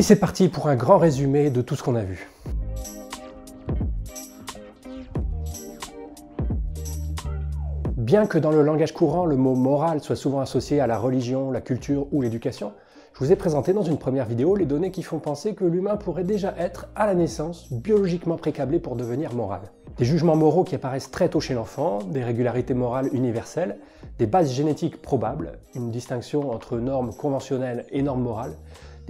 Et c'est parti pour un grand résumé de tout ce qu'on a vu. Bien que dans le langage courant, le mot moral soit souvent associé à la religion, la culture ou l'éducation, je vous ai présenté dans une première vidéo les données qui font penser que l'humain pourrait déjà être, à la naissance, biologiquement précablé pour devenir moral. Des jugements moraux qui apparaissent très tôt chez l'enfant, des régularités morales universelles, des bases génétiques probables, une distinction entre normes conventionnelles et normes morales,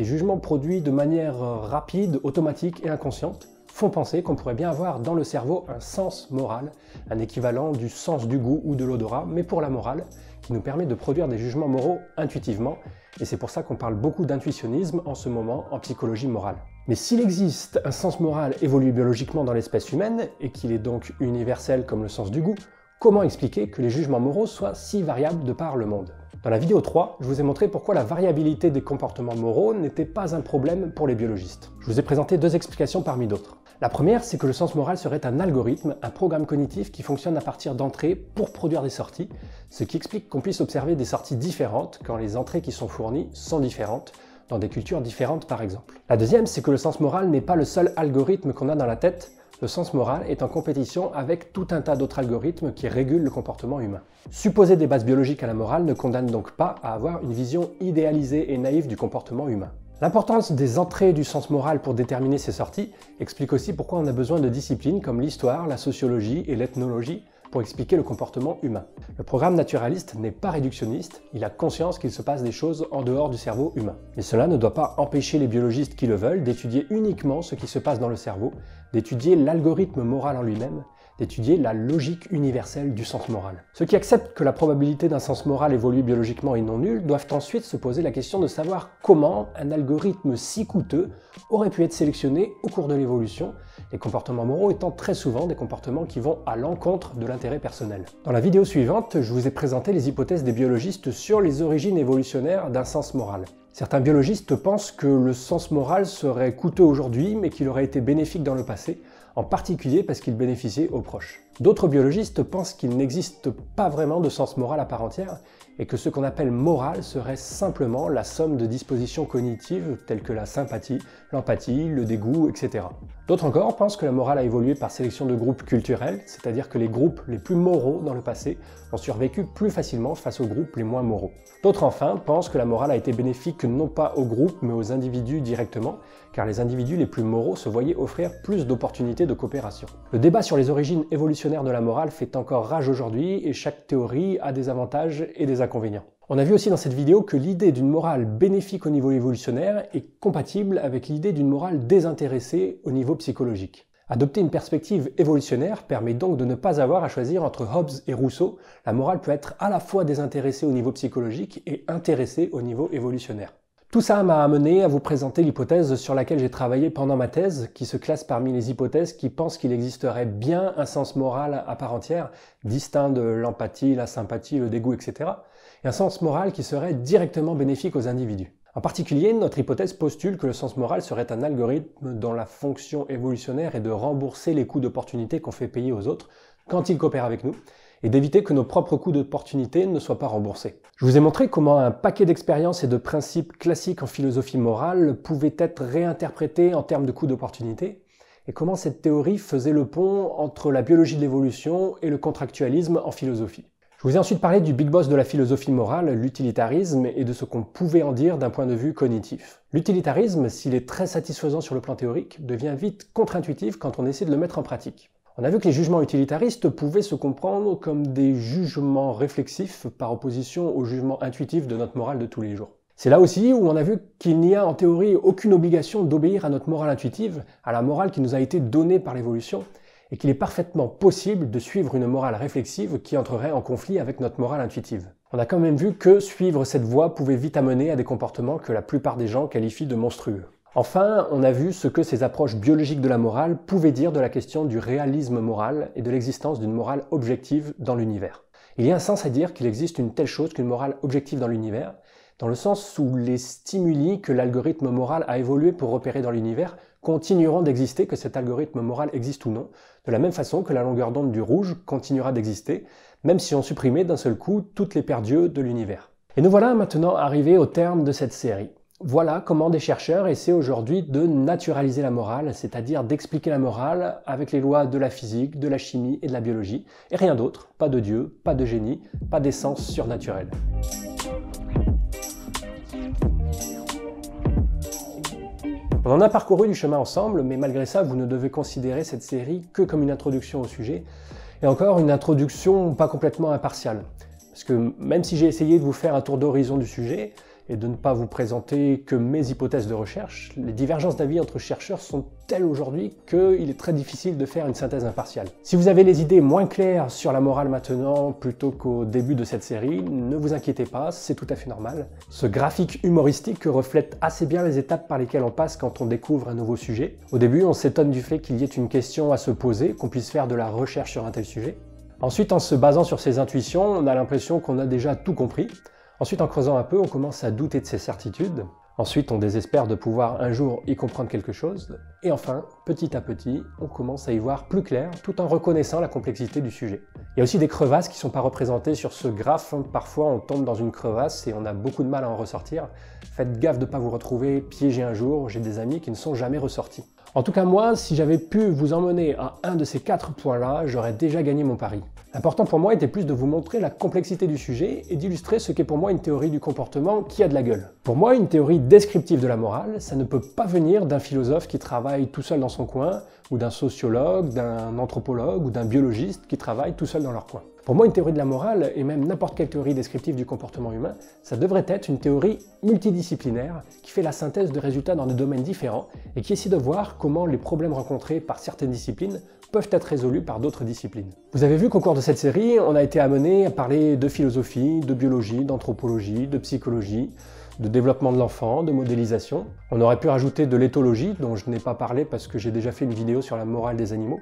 des jugements produits de manière rapide, automatique et inconsciente, font penser qu'on pourrait bien avoir dans le cerveau un sens moral, un équivalent du sens du goût ou de l'odorat, mais pour la morale, qui nous permet de produire des jugements moraux intuitivement, et c'est pour ça qu'on parle beaucoup d'intuitionnisme en ce moment en psychologie morale. Mais s'il existe un sens moral évolué biologiquement dans l'espèce humaine, et qu'il est donc universel comme le sens du goût, comment expliquer que les jugements moraux soient si variables de par le monde? Dans la vidéo 3, je vous ai montré pourquoi la variabilité des comportements moraux n'était pas un problème pour les biologistes. Je vous ai présenté deux explications parmi d'autres. La première, c'est que le sens moral serait un algorithme, un programme cognitif qui fonctionne à partir d'entrées pour produire des sorties, ce qui explique qu'on puisse observer des sorties différentes quand les entrées qui sont fournies sont différentes, dans des cultures différentes par exemple. La deuxième, c'est que le sens moral n'est pas le seul algorithme qu'on a dans la tête, le sens moral est en compétition avec tout un tas d'autres algorithmes qui régulent le comportement humain. Supposer des bases biologiques à la morale ne condamne donc pas à avoir une vision idéalisée et naïve du comportement humain. L'importance des entrées du sens moral pour déterminer ces sorties explique aussi pourquoi on a besoin de disciplines comme l'histoire, la sociologie et l'ethnologie pour expliquer le comportement humain. Le programme naturaliste n'est pas réductionniste, il a conscience qu'il se passe des choses en dehors du cerveau humain. Mais cela ne doit pas empêcher les biologistes qui le veulent d'étudier uniquement ce qui se passe dans le cerveau, d'étudier l'algorithme moral en lui-même, d'étudier la logique universelle du sens moral. Ceux qui acceptent que la probabilité d'un sens moral évolue biologiquement et non nulle doivent ensuite se poser la question de savoir comment un algorithme si coûteux aurait pu être sélectionné au cours de l'évolution, les comportements moraux étant très souvent des comportements qui vont à l'encontre de l'intérêt personnel. Dans la vidéo suivante, je vous ai présenté les hypothèses des biologistes sur les origines évolutionnaires d'un sens moral. Certains biologistes pensent que le sens moral serait coûteux aujourd'hui, mais qu'il aurait été bénéfique dans le passé, en particulier parce qu'il bénéficiait aux proches. D'autres biologistes pensent qu'il n'existe pas vraiment de sens moral à part entière, et que ce qu'on appelle moral serait simplement la somme de dispositions cognitives telles que la sympathie, l'empathie, le dégoût, etc. D'autres encore pensent que la morale a évolué par sélection de groupes culturels, c'est-à-dire que les groupes les plus moraux dans le passé ont survécu plus facilement face aux groupes les moins moraux. D'autres enfin pensent que la morale a été bénéfique non pas aux groupes mais aux individus directement, car les individus les plus moraux se voyaient offrir plus d'opportunités de coopération. Le débat sur les origines évolutionnaires de la morale fait encore rage aujourd'hui et chaque théorie a des avantages et des inconvénients. On a vu aussi dans cette vidéo que l'idée d'une morale bénéfique au niveau évolutionnaire est compatible avec l'idée d'une morale désintéressée au niveau psychologique. Adopter une perspective évolutionnaire permet donc de ne pas avoir à choisir entre Hobbes et Rousseau. La morale peut être à la fois désintéressée au niveau psychologique et intéressée au niveau évolutionnaire. Tout ça m'a amené à vous présenter l'hypothèse sur laquelle j'ai travaillé pendant ma thèse, qui se classe parmi les hypothèses qui pensent qu'il existerait bien un sens moral à part entière, distinct de l'empathie, la sympathie, le dégoût, etc., et un sens moral qui serait directement bénéfique aux individus. En particulier, notre hypothèse postule que le sens moral serait un algorithme dont la fonction évolutionnaire est de rembourser les coûts d'opportunité qu'on fait payer aux autres quand ils coopèrent avec nous, et d'éviter que nos propres coûts d'opportunité ne soient pas remboursés. Je vous ai montré comment un paquet d'expériences et de principes classiques en philosophie morale pouvaient être réinterprétés en termes de coûts d'opportunité, et comment cette théorie faisait le pont entre la biologie de l'évolution et le contractualisme en philosophie. Je vous ai ensuite parlé du big boss de la philosophie morale, l'utilitarisme, et de ce qu'on pouvait en dire d'un point de vue cognitif. L'utilitarisme, s'il est très satisfaisant sur le plan théorique, devient vite contre-intuitif quand on essaie de le mettre en pratique. On a vu que les jugements utilitaristes pouvaient se comprendre comme des jugements réflexifs par opposition aux jugements intuitifs de notre morale de tous les jours. C'est là aussi où on a vu qu'il n'y a en théorie aucune obligation d'obéir à notre morale intuitive, à la morale qui nous a été donnée par l'évolution, et qu'il est parfaitement possible de suivre une morale réflexive qui entrerait en conflit avec notre morale intuitive. On a quand même vu que suivre cette voie pouvait vite amener à des comportements que la plupart des gens qualifient de monstrueux. Enfin, on a vu ce que ces approches biologiques de la morale pouvaient dire de la question du réalisme moral et de l'existence d'une morale objective dans l'univers. Il y a un sens à dire qu'il existe une telle chose qu'une morale objective dans l'univers, dans le sens où les stimuli que l'algorithme moral a évolué pour repérer dans l'univers continueront d'exister, que cet algorithme moral existe ou non, de la même façon que la longueur d'onde du rouge continuera d'exister, même si on supprimait d'un seul coup toutes les paires d'yeux de l'univers. Et nous voilà maintenant arrivés au terme de cette série. Voilà comment des chercheurs essaient aujourd'hui de naturaliser la morale, c'est-à-dire d'expliquer la morale avec les lois de la physique, de la chimie et de la biologie, et rien d'autre, pas de Dieu, pas de génie, pas d'essence surnaturelle. On en a parcouru du chemin ensemble, mais malgré ça, vous ne devez considérer cette série que comme une introduction au sujet, et encore une introduction pas complètement impartiale. Parce que même si j'ai essayé de vous faire un tour d'horizon du sujet, et de ne pas vous présenter que mes hypothèses de recherche, les divergences d'avis entre chercheurs sont telles aujourd'hui qu'il est très difficile de faire une synthèse impartiale. Si vous avez les idées moins claires sur la morale maintenant plutôt qu'au début de cette série, ne vous inquiétez pas, c'est tout à fait normal. Ce graphique humoristique reflète assez bien les étapes par lesquelles on passe quand on découvre un nouveau sujet. Au début, on s'étonne du fait qu'il y ait une question à se poser, qu'on puisse faire de la recherche sur un tel sujet. Ensuite, en se basant sur ses intuitions, on a l'impression qu'on a déjà tout compris. Ensuite, en creusant un peu, on commence à douter de ses certitudes. Ensuite, on désespère de pouvoir un jour y comprendre quelque chose. Et enfin, petit à petit, on commence à y voir plus clair tout en reconnaissant la complexité du sujet. Il y a aussi des crevasses qui ne sont pas représentées sur ce graphe. Parfois, on tombe dans une crevasse et on a beaucoup de mal à en ressortir. Faites gaffe de ne pas vous retrouver piégé un jour. J'ai des amis qui ne sont jamais ressortis. En tout cas, moi, si j'avais pu vous emmener à un de ces quatre points-là, j'aurais déjà gagné mon pari. L'important pour moi était plus de vous montrer la complexité du sujet et d'illustrer ce qu'est pour moi une théorie du comportement qui a de la gueule. Pour moi, une théorie descriptive de la morale, ça ne peut pas venir d'un philosophe qui travaille tout seul dans son coin, ou d'un sociologue, d'un anthropologue ou d'un biologiste qui travaille tout seul dans leur coin. Pour moi, une théorie de la morale, et même n'importe quelle théorie descriptive du comportement humain, ça devrait être une théorie multidisciplinaire qui fait la synthèse de résultats dans des domaines différents et qui essaie de voir comment les problèmes rencontrés par certaines disciplines peuvent être résolus par d'autres disciplines. Vous avez vu qu'au cours de cette série, on a été amené à parler de philosophie, de biologie, d'anthropologie, de psychologie, de développement de l'enfant, de modélisation. On aurait pu rajouter de l'éthologie, dont je n'ai pas parlé parce que j'ai déjà fait une vidéo sur la morale des animaux,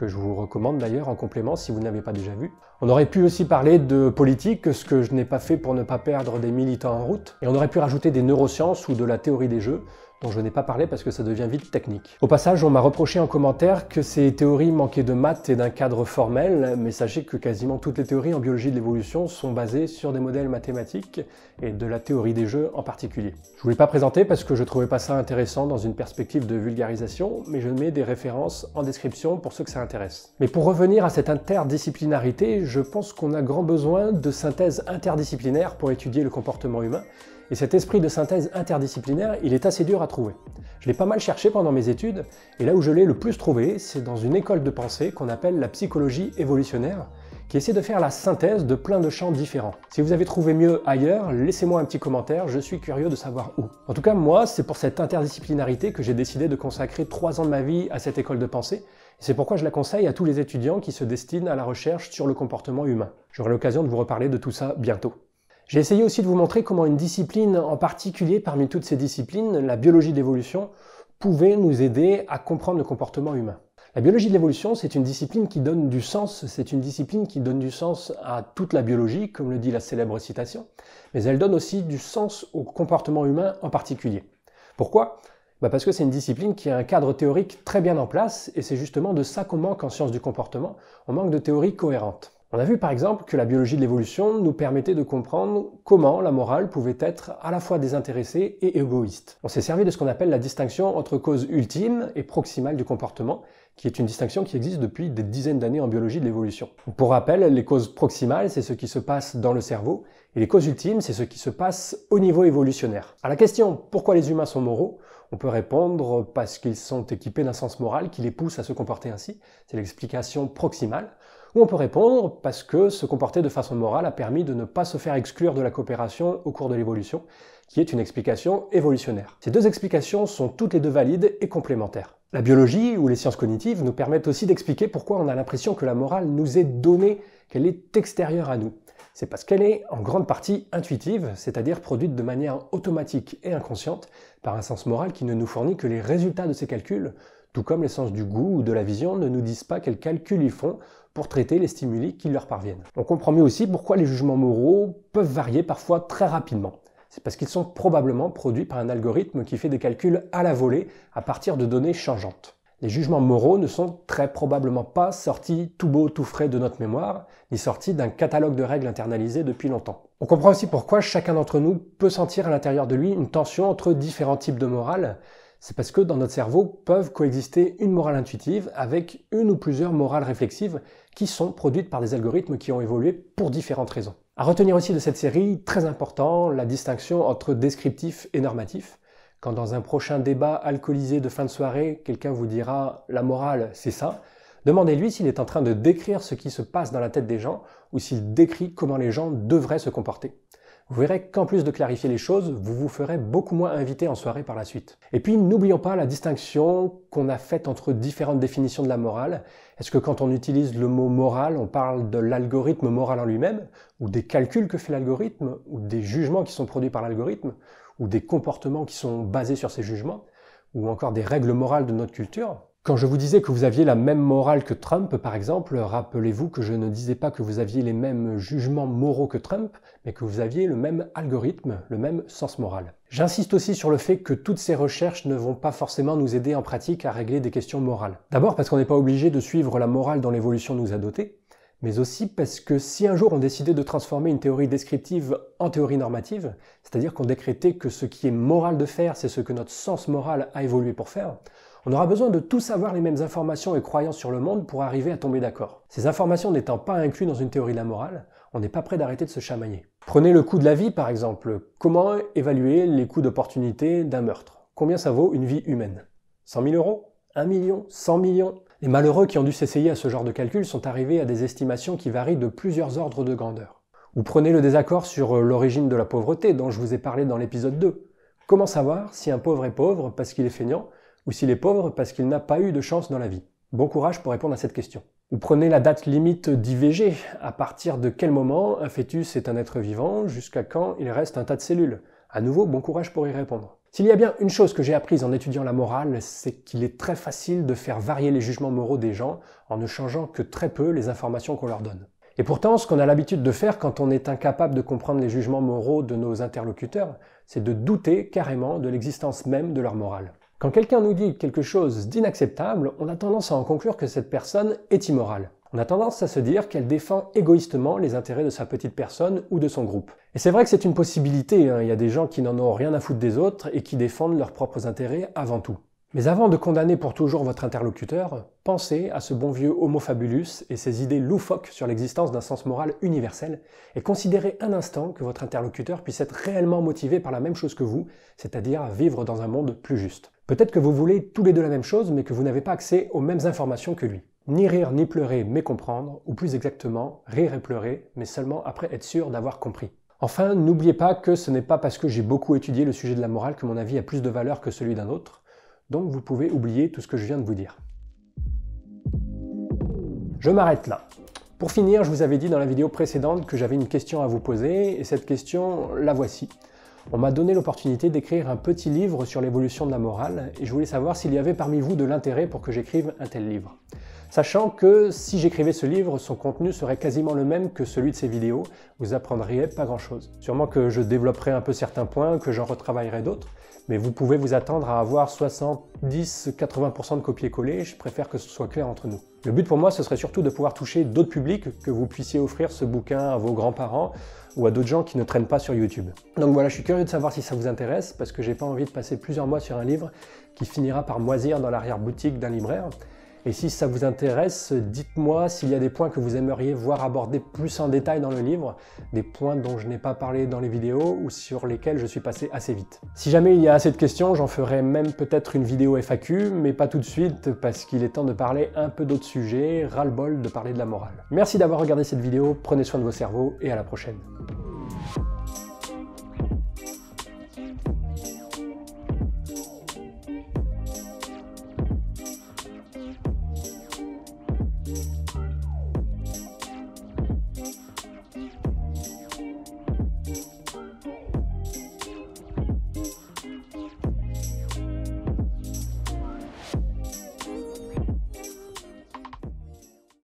que je vous recommande d'ailleurs en complément si vous n'avez pas déjà vu. On aurait pu aussi parler de politique, ce que je n'ai pas fait pour ne pas perdre des militants en route. Et on aurait pu rajouter des neurosciences ou de la théorie des jeux, dont je n'ai pas parlé parce que ça devient vite technique. Au passage, on m'a reproché en commentaire que ces théories manquaient de maths et d'un cadre formel, mais sachez que quasiment toutes les théories en biologie de l'évolution sont basées sur des modèles mathématiques et de la théorie des jeux en particulier. Je voulais pas présenter parce que je trouvais pas ça intéressant dans une perspective de vulgarisation, mais je mets des références en description pour ceux que ça intéresse. Mais pour revenir à cette interdisciplinarité, je pense qu'on a grand besoin de synthèse interdisciplinaire pour étudier le comportement humain et cet esprit de synthèse interdisciplinaire, il est assez dur à trouver. Je l'ai pas mal cherché pendant mes études, et là où je l'ai le plus trouvé, c'est dans une école de pensée qu'on appelle la psychologie évolutionnaire, qui essaie de faire la synthèse de plein de champs différents. Si vous avez trouvé mieux ailleurs, laissez-moi un petit commentaire, je suis curieux de savoir où. En tout cas, moi, c'est pour cette interdisciplinarité que j'ai décidé de consacrer trois ans de ma vie à cette école de pensée, et c'est pourquoi je la conseille à tous les étudiants qui se destinent à la recherche sur le comportement humain. J'aurai l'occasion de vous reparler de tout ça bientôt. J'ai essayé aussi de vous montrer comment une discipline en particulier parmi toutes ces disciplines, la biologie d'évolution, pouvait nous aider à comprendre le comportement humain. La biologie de l'évolution, c'est une discipline qui donne du sens, c'est une discipline qui donne du sens à toute la biologie, comme le dit la célèbre citation, mais elle donne aussi du sens au comportement humain en particulier. Pourquoi? Bah Parce que c'est une discipline qui a un cadre théorique très bien en place, et c'est justement de ça qu'on manque en sciences du comportement, on manque de théories cohérentes. On a vu par exemple que la biologie de l'évolution nous permettait de comprendre comment la morale pouvait être à la fois désintéressée et égoïste. On s'est servi de ce qu'on appelle la distinction entre cause ultime et proximale du comportement, qui est une distinction qui existe depuis des dizaines d'années en biologie de l'évolution. Pour rappel, les causes proximales, c'est ce qui se passe dans le cerveau, et les causes ultimes, c'est ce qui se passe au niveau évolutionnaire. À la question pourquoi les humains sont moraux, on peut répondre parce qu'ils sont équipés d'un sens moral qui les pousse à se comporter ainsi, c'est l'explication proximale. Ou on peut répondre parce que se comporter de façon morale a permis de ne pas se faire exclure de la coopération au cours de l'évolution, qui est une explication évolutionnaire. Ces deux explications sont toutes les deux valides et complémentaires. La biologie ou les sciences cognitives nous permettent aussi d'expliquer pourquoi on a l'impression que la morale nous est donnée, qu'elle est extérieure à nous. C'est parce qu'elle est en grande partie intuitive, c'est-à-dire produite de manière automatique et inconsciente par un sens moral qui ne nous fournit que les résultats de ces calculs, tout comme les sens du goût ou de la vision ne nous disent pas quels calculs ils font pour traiter les stimuli qui leur parviennent. On comprend mieux aussi pourquoi les jugements moraux peuvent varier parfois très rapidement. C'est parce qu'ils sont probablement produits par un algorithme qui fait des calculs à la volée à partir de données changeantes. Les jugements moraux ne sont très probablement pas sortis tout beau, tout frais de notre mémoire, ni sortis d'un catalogue de règles internalisées depuis longtemps. On comprend aussi pourquoi chacun d'entre nous peut sentir à l'intérieur de lui une tension entre différents types de morale. C'est parce que dans notre cerveau peuvent coexister une morale intuitive avec une ou plusieurs morales réflexives qui sont produites par des algorithmes qui ont évolué pour différentes raisons. À retenir aussi de cette série, très important, la distinction entre descriptif et normatif. Quand dans un prochain débat alcoolisé de fin de soirée, quelqu'un vous dira la morale, c'est ça, demandez-lui s'il est en train de décrire ce qui se passe dans la tête des gens ou s'il décrit comment les gens devraient se comporter. Vous verrez qu'en plus de clarifier les choses, vous vous ferez beaucoup moins inviter en soirée par la suite. Et puis n'oublions pas la distinction qu'on a faite entre différentes définitions de la morale. Est-ce que quand on utilise le mot moral, on parle de l'algorithme moral en lui-même, ou des calculs que fait l'algorithme, ou des jugements qui sont produits par l'algorithme, ou des comportements qui sont basés sur ces jugements, ou encore des règles morales de notre culture? Quand je vous disais que vous aviez la même morale que Trump, par exemple, rappelez-vous que je ne disais pas que vous aviez les mêmes jugements moraux que Trump, mais que vous aviez le même algorithme, le même sens moral. J'insiste aussi sur le fait que toutes ces recherches ne vont pas forcément nous aider en pratique à régler des questions morales. D'abord parce qu'on n'est pas obligé de suivre la morale dont l'évolution nous a dotés, mais aussi parce que si un jour on décidait de transformer une théorie descriptive en théorie normative, c'est-à-dire qu'on décrétait que ce qui est moral de faire, c'est ce que notre sens moral a évolué pour faire, on aura besoin de tous avoir les mêmes informations et croyances sur le monde pour arriver à tomber d'accord. Ces informations n'étant pas incluses dans une théorie de la morale, on n'est pas prêt d'arrêter de se chamailler. Prenez le coût de la vie par exemple. Comment évaluer les coûts d'opportunité d'un meurtre? Combien ça vaut une vie humaine? 100 000 euros? 1 million? 100 millions? Les malheureux qui ont dû s'essayer à ce genre de calcul sont arrivés à des estimations qui varient de plusieurs ordres de grandeur. Ou prenez le désaccord sur l'origine de la pauvreté dont je vous ai parlé dans l'épisode 2. Comment savoir si un pauvre est pauvre parce qu'il est feignant ou s'il est pauvre parce qu'il n'a pas eu de chance dans la vie Bon courage pour répondre à cette question. Ou prenez la date limite d'IVG. À partir de quel moment un fœtus est un être vivant? Jusqu'à quand il reste un tas de cellules? À nouveau, bon courage pour y répondre. S'il y a bien une chose que j'ai apprise en étudiant la morale, c'est qu'il est très facile de faire varier les jugements moraux des gens en ne changeant que très peu les informations qu'on leur donne. Et pourtant, ce qu'on a l'habitude de faire quand on est incapable de comprendre les jugements moraux de nos interlocuteurs, c'est de douter carrément de l'existence même de leur morale. Quand quelqu'un nous dit quelque chose d'inacceptable, on a tendance à en conclure que cette personne est immorale. On a tendance à se dire qu'elle défend égoïstement les intérêts de sa petite personne ou de son groupe. Et c'est vrai que c'est une possibilité, hein. il y a des gens qui n'en ont rien à foutre des autres et qui défendent leurs propres intérêts avant tout. Mais avant de condamner pour toujours votre interlocuteur, pensez à ce bon vieux Homo fabulus et ses idées loufoques sur l'existence d'un sens moral universel, et considérez un instant que votre interlocuteur puisse être réellement motivé par la même chose que vous, c'est-à-dire vivre dans un monde plus juste. Peut-être que vous voulez tous les deux la même chose, mais que vous n'avez pas accès aux mêmes informations que lui. Ni rire ni pleurer, mais comprendre, ou plus exactement, rire et pleurer, mais seulement après être sûr d'avoir compris. Enfin, n'oubliez pas que ce n'est pas parce que j'ai beaucoup étudié le sujet de la morale que mon avis a plus de valeur que celui d'un autre, donc vous pouvez oublier tout ce que je viens de vous dire. Je m'arrête là. Pour finir, je vous avais dit dans la vidéo précédente que j'avais une question à vous poser, et cette question, la voici on m'a donné l'opportunité d'écrire un petit livre sur l'évolution de la morale et je voulais savoir s'il y avait parmi vous de l'intérêt pour que j'écrive un tel livre. Sachant que si j'écrivais ce livre, son contenu serait quasiment le même que celui de ces vidéos, vous apprendriez pas grand chose. Sûrement que je développerai un peu certains points, que j'en retravaillerai d'autres, mais vous pouvez vous attendre à avoir 70-80% de copier-coller, je préfère que ce soit clair entre nous. Le but pour moi, ce serait surtout de pouvoir toucher d'autres publics, que vous puissiez offrir ce bouquin à vos grands-parents ou à d'autres gens qui ne traînent pas sur YouTube. Donc voilà, je suis curieux de savoir si ça vous intéresse, parce que j'ai pas envie de passer plusieurs mois sur un livre qui finira par moisir dans l'arrière-boutique d'un libraire. Et si ça vous intéresse, dites-moi s'il y a des points que vous aimeriez voir abordés plus en détail dans le livre, des points dont je n'ai pas parlé dans les vidéos ou sur lesquels je suis passé assez vite. Si jamais il y a assez de questions, j'en ferai même peut-être une vidéo FAQ, mais pas tout de suite parce qu'il est temps de parler un peu d'autres sujets, ras-le-bol de parler de la morale. Merci d'avoir regardé cette vidéo, prenez soin de vos cerveaux et à la prochaine.